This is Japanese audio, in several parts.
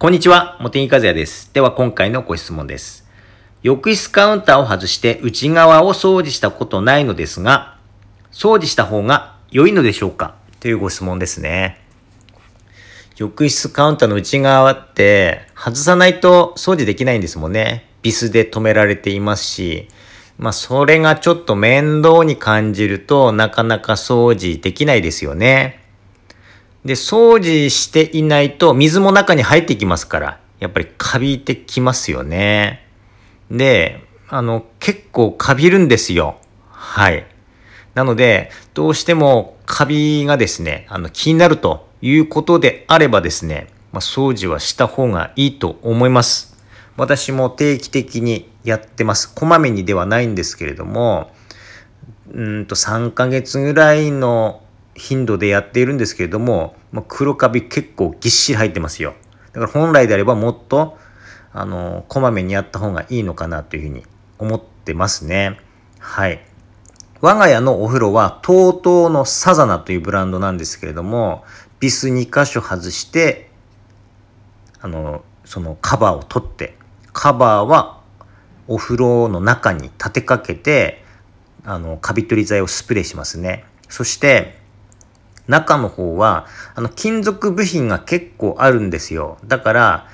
こんにちは、茂木和也です。では今回のご質問です。浴室カウンターを外して内側を掃除したことないのですが、掃除した方が良いのでしょうか？というご質問ですね。浴室カウンターの内側って外さないと掃除できないんですもんね。ビスで止められていますし、まあそれがちょっと面倒に感じるとなかなか掃除できないですよね。で、掃除していないと水も中に入ってきますから、やっぱりカビてきますよね。で、あの、結構カビるんですよ。はい。なので、どうしてもカビがですね、あの、気になるということであればですね、まあ、掃除はした方がいいと思います。私も定期的にやってます。こまめにではないんですけれども、うんと3ヶ月ぐらいの頻度でやっているんですけれども、まあ、黒カビ結構ぎっしり入ってますよ。だから本来であればもっと、あの、こまめにやった方がいいのかなというふうに思ってますね。はい。我が家のお風呂は TOTO のサザナというブランドなんですけれども、ビス2箇所外して、あの、そのカバーを取って、カバーはお風呂の中に立てかけて、あの、カビ取り剤をスプレーしますね。そして、中の方は、あの、金属部品が結構あるんですよ。だから、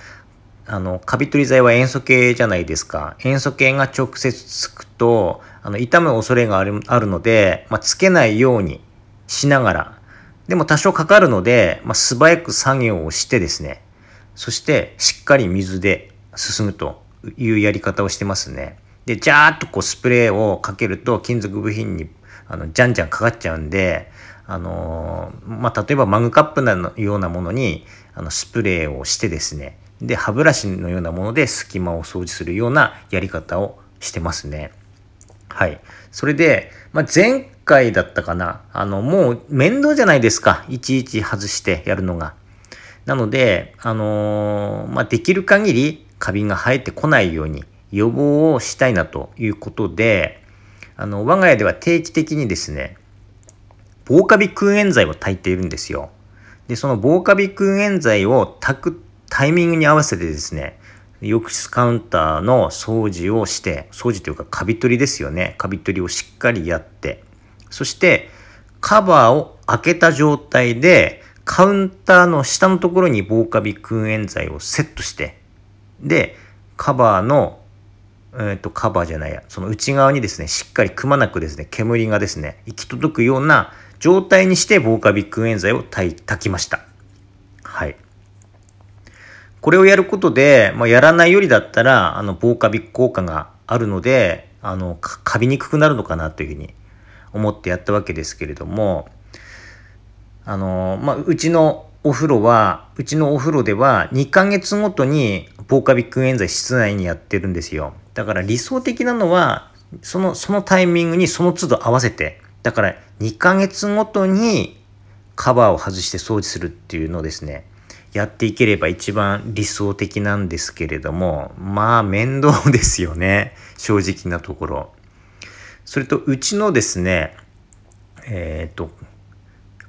あの、カビ取り剤は塩素系じゃないですか。塩素系が直接つくと、あの、傷む恐れがあるあるので、まあ、つけないようにしながら、でも多少かかるので、まあ、素早く作業をしてですね、そしてしっかり水で進むというやり方をしてますね。で、ジャーっとこうスプレーをかけると金属部品にあのじゃんじゃんかかっちゃうんで、あのーまあ、例えばマグカップのようなものにあのスプレーをしてですね、で、歯ブラシのようなもので隙間を掃除するようなやり方をしてますね。はい。それで、まあ、前回だったかな。あの、もう面倒じゃないですか。いちいち外してやるのが。なので、あのーまあ、できる限りカビが生えてこないように予防をしたいなということで、あの、我が家では定期的にですね、防カビ空煙剤を焚いているんですよ。で、その防カビ空煙剤を焚くタイミングに合わせてですね、浴室カウンターの掃除をして、掃除というかカビ取りですよね。カビ取りをしっかりやって、そしてカバーを開けた状態で、カウンターの下のところに防カビ空煙剤をセットして、で、カバーの、えっ、と、カバーじゃないや、その内側にですね、しっかりくまなくですね、煙がですね、行き届くような状態にして防カビ空煙剤を焚きました。はい。これをやることで、まあ、やらないよりだったら、あの、防カビ効果があるので、あの、カビにくくなるのかなというふうに思ってやったわけですけれども、あの、まあ、うちのお風呂は、うちのお風呂では2ヶ月ごとに防カビ空煙剤室内にやってるんですよ。だから理想的なのは、その、そのタイミングにその都度合わせて、だから2ヶ月ごとにカバーを外して掃除するっていうのをですね、やっていければ一番理想的なんですけれども、まあ面倒ですよね。正直なところ。それと、うちのですね、えっ、ー、と、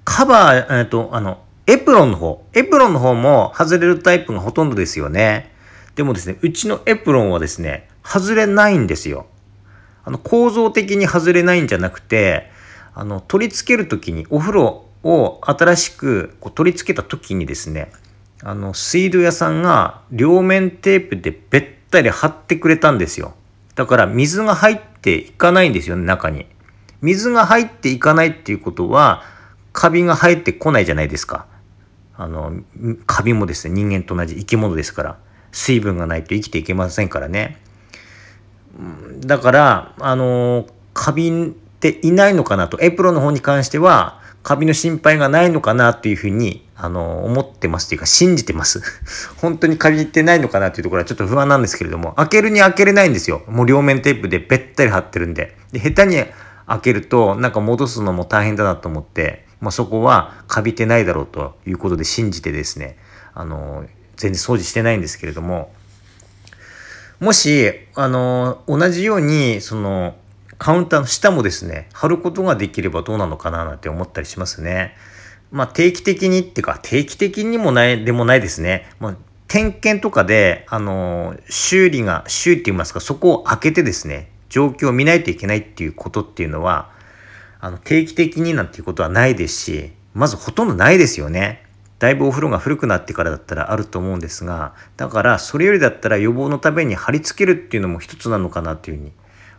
カバー、えっ、ー、と、あの、エプロンの方。エプロンの方も外れるタイプがほとんどですよね。でもですね、うちのエプロンはですね、外れないんですよ。あの、構造的に外れないんじゃなくて、あの、取り付けるときに、お風呂を新しくこう取り付けたときにですね、あの、水道屋さんが両面テープでべったり貼ってくれたんですよ。だから水が入っていかないんですよね、中に。水が入っていかないっていうことは、カビが生えてこないじゃないですか。あの、カビもですね、人間と同じ生き物ですから、水分がないと生きていけませんからね。だから、あの、カビっていないのかなと、エプロンの方に関しては、カビの心配がないのかなっていうふうに、あの、思ってますというか、信じてます。本当にカビってないのかなっていうところはちょっと不安なんですけれども、開けるに開けれないんですよ。もう両面テープでべったり貼ってるんで。で、下手に開けると、なんか戻すのも大変だなと思って、まあ、そこはカビてないだろうということで信じてですね、あの、全然掃除してないんですけれども、もし、あの、同じように、その、カウンターの下もですね、貼ることができればどうなのかななんて思ったりしますね。まあ定期的にっていうか定期的にもない、でもないですね。まあ点検とかで、あの、修理が、修理って言いますか、そこを開けてですね、状況を見ないといけないっていうことっていうのは、あの、定期的になんていうことはないですし、まずほとんどないですよね。だいぶお風呂が古くなってからだったらあると思うんですが、だからそれよりだったら予防のために貼り付けるっていうのも一つなのかなっていうふうに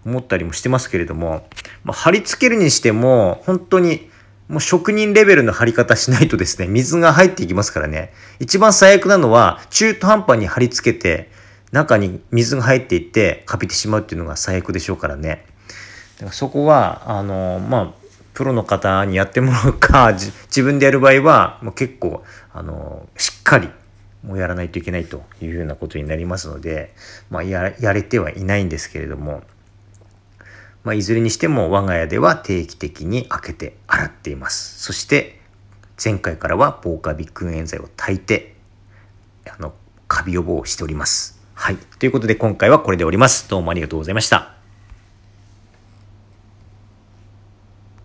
思ったりもしてますけれども、まあ、貼り付けるにしても、本当にもう職人レベルの貼り方しないとですね、水が入っていきますからね。一番最悪なのは、中途半端に貼り付けて、中に水が入っていってカビてしまうっていうのが最悪でしょうからね。だからそこは、あの、まあ、プロの方にやってもらうか、自分でやる場合は、もう結構、あの、しっかり、もうやらないといけないというようなことになりますので、まあ、や、やれてはいないんですけれども、まあ、いずれにしても我が家では定期的に開けて洗っています。そして前回からは防カビ訓煙剤を炊いてあのカビ予防をしております。はい。ということで今回はこれでおります。どうもありがとうございました。